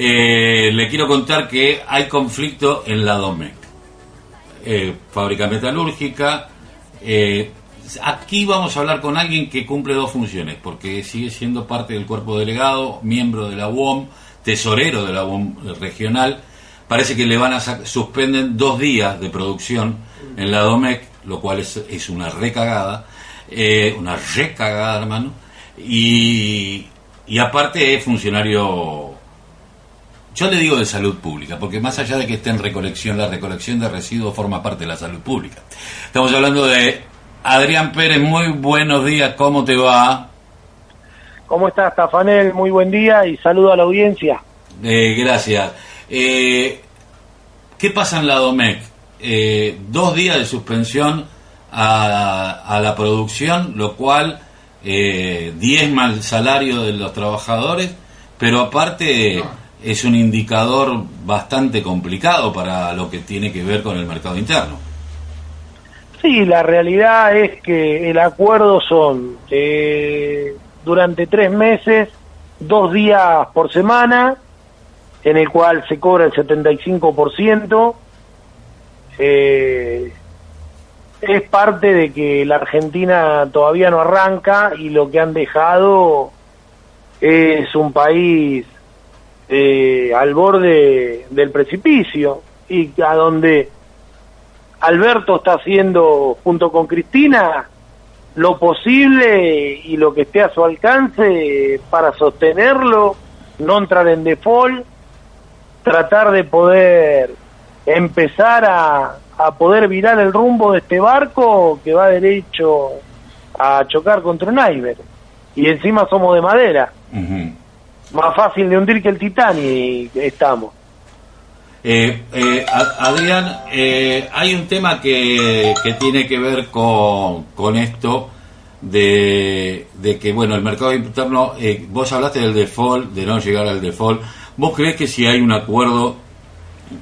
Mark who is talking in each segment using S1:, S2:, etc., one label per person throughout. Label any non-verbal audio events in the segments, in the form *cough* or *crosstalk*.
S1: Eh, le quiero contar que hay conflicto en la DOMEC. Eh, fábrica metalúrgica. Eh, aquí vamos a hablar con alguien que cumple dos funciones, porque sigue siendo parte del cuerpo delegado, miembro de la UOM, tesorero de la UOM regional. Parece que le van a suspenden dos días de producción en la DOMEC, lo cual es, una recagada, una recagada, hermano. Y aparte es funcionario yo le digo de salud pública, porque más allá de que esté en recolección, la recolección de residuos forma parte de la salud pública. Estamos hablando de Adrián Pérez, muy buenos días, ¿cómo te va?
S2: ¿Cómo estás, Tafanel? Muy buen día y saludo a la audiencia.
S1: Eh, gracias. Eh, ¿Qué pasa en la DOMEC? Eh, dos días de suspensión a, la producción, lo cual diezma el salario de los trabajadores, pero aparte es un indicador bastante complicado para lo que tiene que ver con el mercado interno.
S2: Sí, la realidad es que el acuerdo son eh, durante tres meses, dos días por semana, en el cual se cobra el 75%. Eh, es parte de que la Argentina todavía no arranca y lo que han dejado es un país eh, al borde del precipicio y a donde Alberto está haciendo junto con Cristina lo posible y lo que esté a su alcance para sostenerlo, no entrar en default, tratar de poder empezar a, a poder virar el rumbo de este barco que va derecho a chocar contra un iceberg. Y encima somos de madera más fácil de hundir que el Titanic estamos.
S1: Eh, eh, Adrián, eh, hay un tema que, que tiene que ver con, con esto de, de, que, bueno, el mercado interno, vos hablaste del default, de no llegar al default. ¿Vos crees que si hay un acuerdo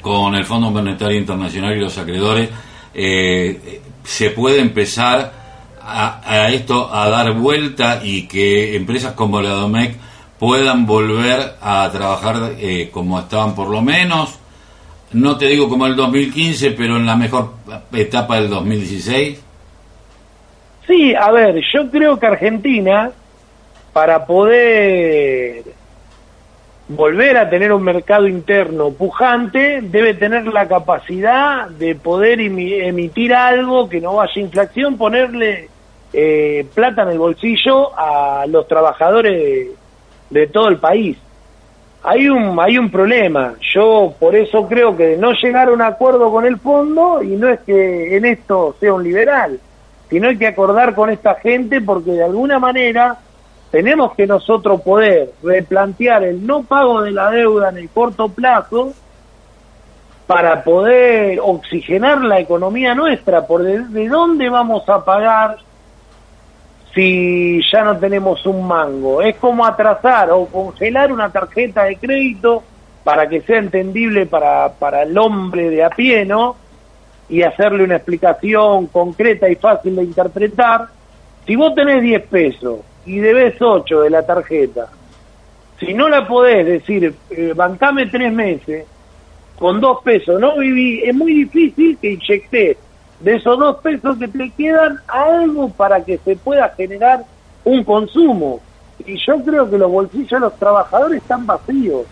S1: con el Fondo Monetario Internacional y los acreedores, se puede empezar a, a, esto a dar vuelta y que empresas como la DOMEC puedan volver a trabajar eh, como estaban por lo menos, no te digo como el 2015, pero en la mejor etapa del 2016?
S2: Sí, a ver, yo creo que Argentina, para poder volver a tener un mercado interno pujante, debe tener la capacidad de poder emitir algo que no vaya inflación, ponerle eh, plata en el bolsillo a los trabajadores de todo el país. Hay un, hay un problema. Yo por eso creo que no llegar a un acuerdo con el fondo, y no es que en esto sea un liberal, sino hay que acordar con esta gente porque de alguna manera tenemos que nosotros poder replantear el no pago de la deuda en el corto plazo para poder oxigenar la economía nuestra, por de dónde vamos a pagar si ya no tenemos un mango. Es como atrasar o congelar una tarjeta de crédito para que sea entendible para, para el hombre de a pie, ¿no? Y hacerle una explicación concreta y fácil de interpretar. Si vos tenés 10 pesos y debes 8 de la tarjeta, si no la podés decir, eh, bancame tres meses, con dos pesos no viví, es muy difícil que inyectes de esos dos pesos que te quedan algo para que se pueda generar un consumo. Y yo creo que los bolsillos de los trabajadores están vacíos.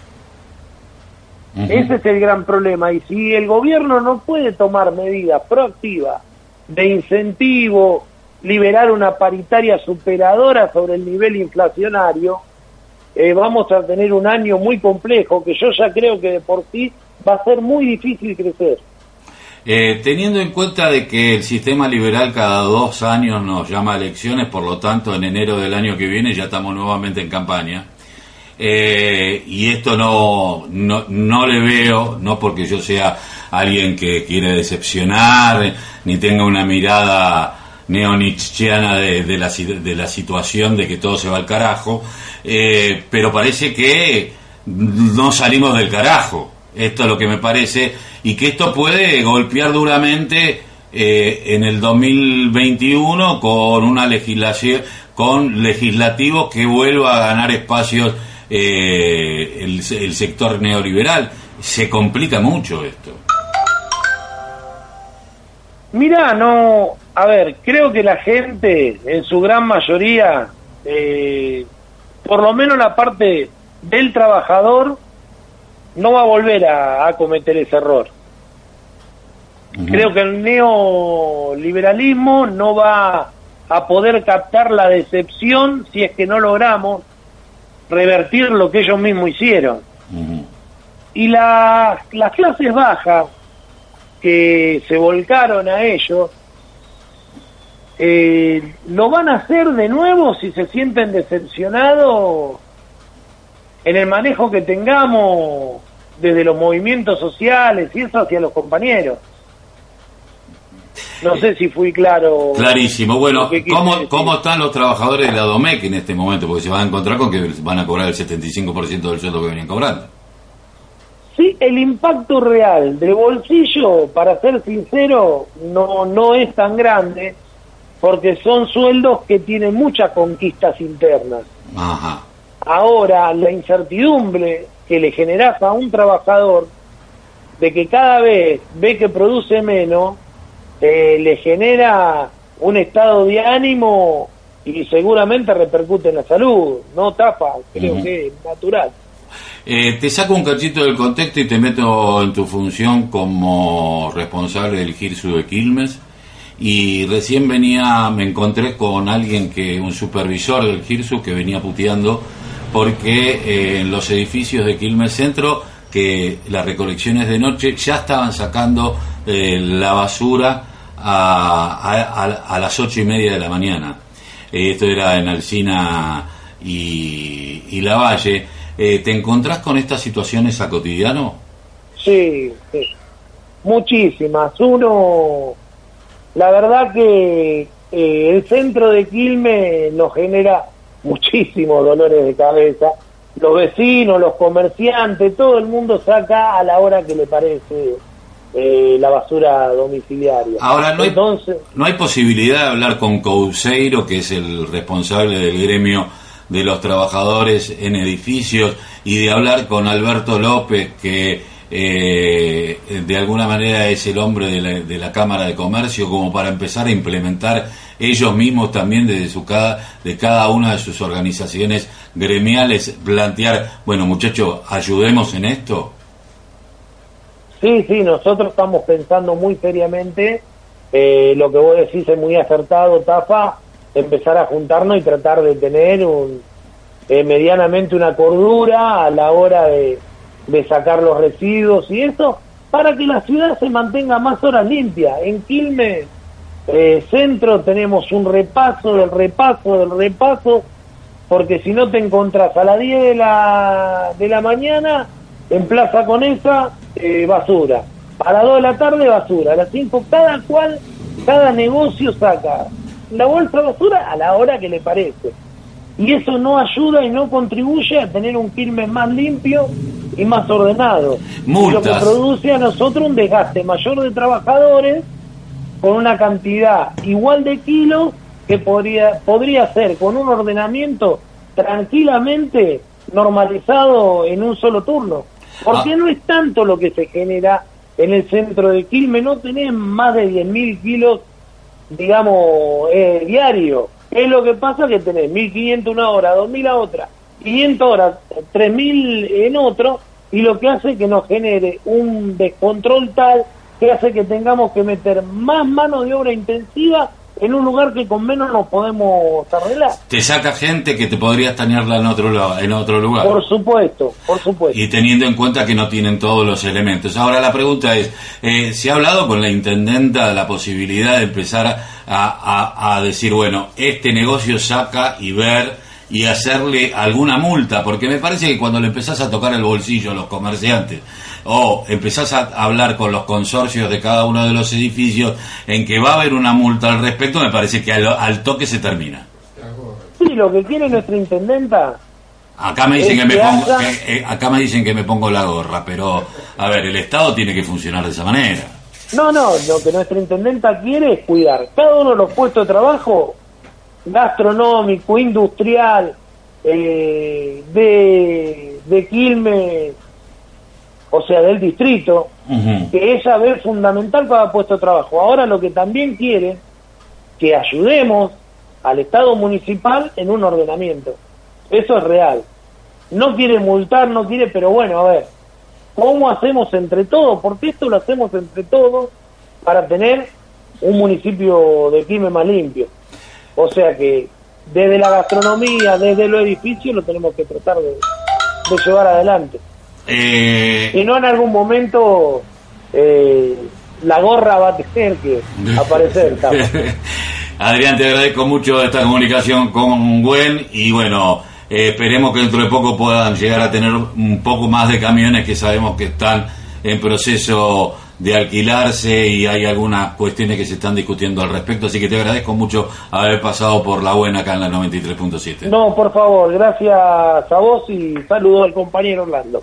S2: Ese es el gran problema. Y si el gobierno no puede tomar medidas proactivas de incentivo, liberar una paritaria superadora sobre el nivel inflacionario, eh, vamos a tener un año muy complejo que yo ya creo que de por sí va a ser muy difícil crecer.
S1: Eh, teniendo en cuenta de que el sistema liberal cada dos años nos llama a elecciones, por lo tanto en enero del año que viene ya estamos nuevamente en campaña, eh, y esto no, no, no le veo, no porque yo sea alguien que quiere decepcionar, ni tenga una mirada neonichiana de, de, la, de la situación de que todo se va al carajo, eh, pero parece que no salimos del carajo. Esto es lo que me parece, y que esto puede golpear duramente eh, en el 2021 con una legislación, con legislativos que vuelva a ganar espacios eh, el, el sector neoliberal. Se complica mucho esto.
S2: Mira, no, a ver, creo que la gente, en su gran mayoría, eh, por lo menos la parte del trabajador, no va a volver a, cometer ese error. Creo que el neoliberalismo no va a poder captar la decepción si es que no logramos revertir lo que ellos mismos hicieron. Y las clases bajas, que se volcaron a ellos, eh, lo van a hacer de nuevo si se sienten decepcionados en el manejo que tengamos desde los movimientos sociales y eso hacia los compañeros. No sé si fui claro.
S1: Clarísimo. Bueno, ¿cómo, ¿cómo están los trabajadores de la DOMEC en este momento? Porque se van a encontrar con que van a cobrar el 75% del sueldo que venían cobrando.
S2: Sí, el impacto real del bolsillo, para ser sincero, no, no es tan grande, porque son sueldos que tienen muchas conquistas internas. Ahora, la incertidumbre que le generas a un trabajador de que cada vez ve que produce menos, eh, le genera un estado de ánimo y seguramente repercute en la salud, no tapa, creo que es natural.
S1: Eh, te saco un cachito del contexto y te meto en tu función como responsable del GIRSU de Quilmes. Y recién venía, me encontré con alguien que, un supervisor del GIRSU que venía puteando porque eh, en los edificios de Quilmes Centro, que las recolecciones de noche ya estaban sacando eh, la basura a, a, las ocho y media de la mañana. esto era en Alcina y, y La Valle eh, ¿Te encontrás con estas situaciones a cotidiano?
S2: Sí, sí, muchísimas. Uno, la verdad que eh, el centro de Quilmes nos genera muchísimos dolores de cabeza. Los vecinos, los comerciantes, todo el mundo saca a la hora que le parece eh, la basura domiciliaria.
S1: Ahora, no hay, Entonces, no hay posibilidad de hablar con Couseiro, que es el responsable del gremio de los trabajadores en edificios y de hablar con Alberto López, que eh, de alguna manera es el hombre de la, de la, Cámara de Comercio, como para empezar a implementar ellos mismos también desde su cada, de cada una de sus organizaciones gremiales, plantear, bueno muchachos, ayudemos en esto.
S2: Sí, sí, nosotros estamos pensando muy seriamente, eh, lo que vos decís es muy acertado, Tafa, empezar a juntarnos y tratar de tener un, eh, medianamente una cordura a la hora de, de sacar los residuos y eso, para que la ciudad se mantenga más horas limpia. En Quilmes eh, Centro tenemos un repaso del repaso del repaso, porque si no te encontrás a las 10 de la, de la mañana en Plaza Conesa, eh, basura. A las 2 de la tarde, basura. A las 5, cada cual, cada negocio saca la bolsa de basura a la hora que le parece. Y eso no ayuda y no contribuye a tener un Quilmes más limpio y más ordenado. Lo que produce a nosotros un desgaste mayor de trabajadores con una cantidad igual de kilos que podría, podría ser con un ordenamiento tranquilamente normalizado en un solo turno. Porque ah. no es tanto lo que se genera en el centro de Quilmes, no tenés más de 10.000 kilos digamos, eh, diario. Es lo que pasa que tenés 1.500 una hora, 2.000 a otra, 500 horas, 3.000 en otro, y lo que hace que nos genere un descontrol tal que hace que tengamos que meter más mano de obra intensiva en un lugar que con menos nos podemos arreglar.
S1: Te saca gente que te podría tanearla en otro, en otro lugar.
S2: Por supuesto, por supuesto.
S1: Y teniendo en cuenta que no tienen todos los elementos. Ahora la pregunta es, eh, ¿se ha hablado con la intendenta de la posibilidad de empezar a, a, decir, bueno, este negocio saca y ver y hacerle alguna multa, porque me parece que cuando le empezás a tocar el bolsillo a los comerciantes o empezás a hablar con los consorcios de cada uno de los edificios en que va a haber una multa al respecto, me parece que al, toque se termina.
S2: Sí, lo que quiere nuestra intendenta
S1: Acá me dicen que, me pongo, eh, acá me dicen que me pongo la gorra, pero a ver, el Estado tiene que funcionar de esa manera.
S2: No, no, lo que nuestra intendenta quiere es cuidar cada uno de los puestos de trabajo gastronómico, industrial, eh, de, de Quilmes, o sea, del distrito, que es saber fundamental para puesto de trabajo. Ahora lo que también quiere, que ayudemos al Estado municipal en un ordenamiento. Eso es real. No quiere multar, no quiere, pero bueno, a ver, ¿cómo hacemos entre todos? Porque esto lo hacemos entre todos para tener un municipio de Quilmes más limpio. O sea que desde la gastronomía, desde los edificios, lo tenemos que tratar de, llevar adelante. Eh... Y no en algún momento eh, la gorra va a tener que *laughs* aparecer. *laughs*
S1: Adrián, te agradezco mucho esta comunicación con Gwen y bueno, eh, esperemos que dentro de poco puedan llegar a tener un poco más de camiones que sabemos que están en proceso de alquilarse y hay algunas cuestiones que se están discutiendo al respecto, así que te agradezco mucho haber pasado por la buena acá en la 93.7.
S2: No, por favor, gracias a vos y saludo al compañero Orlando.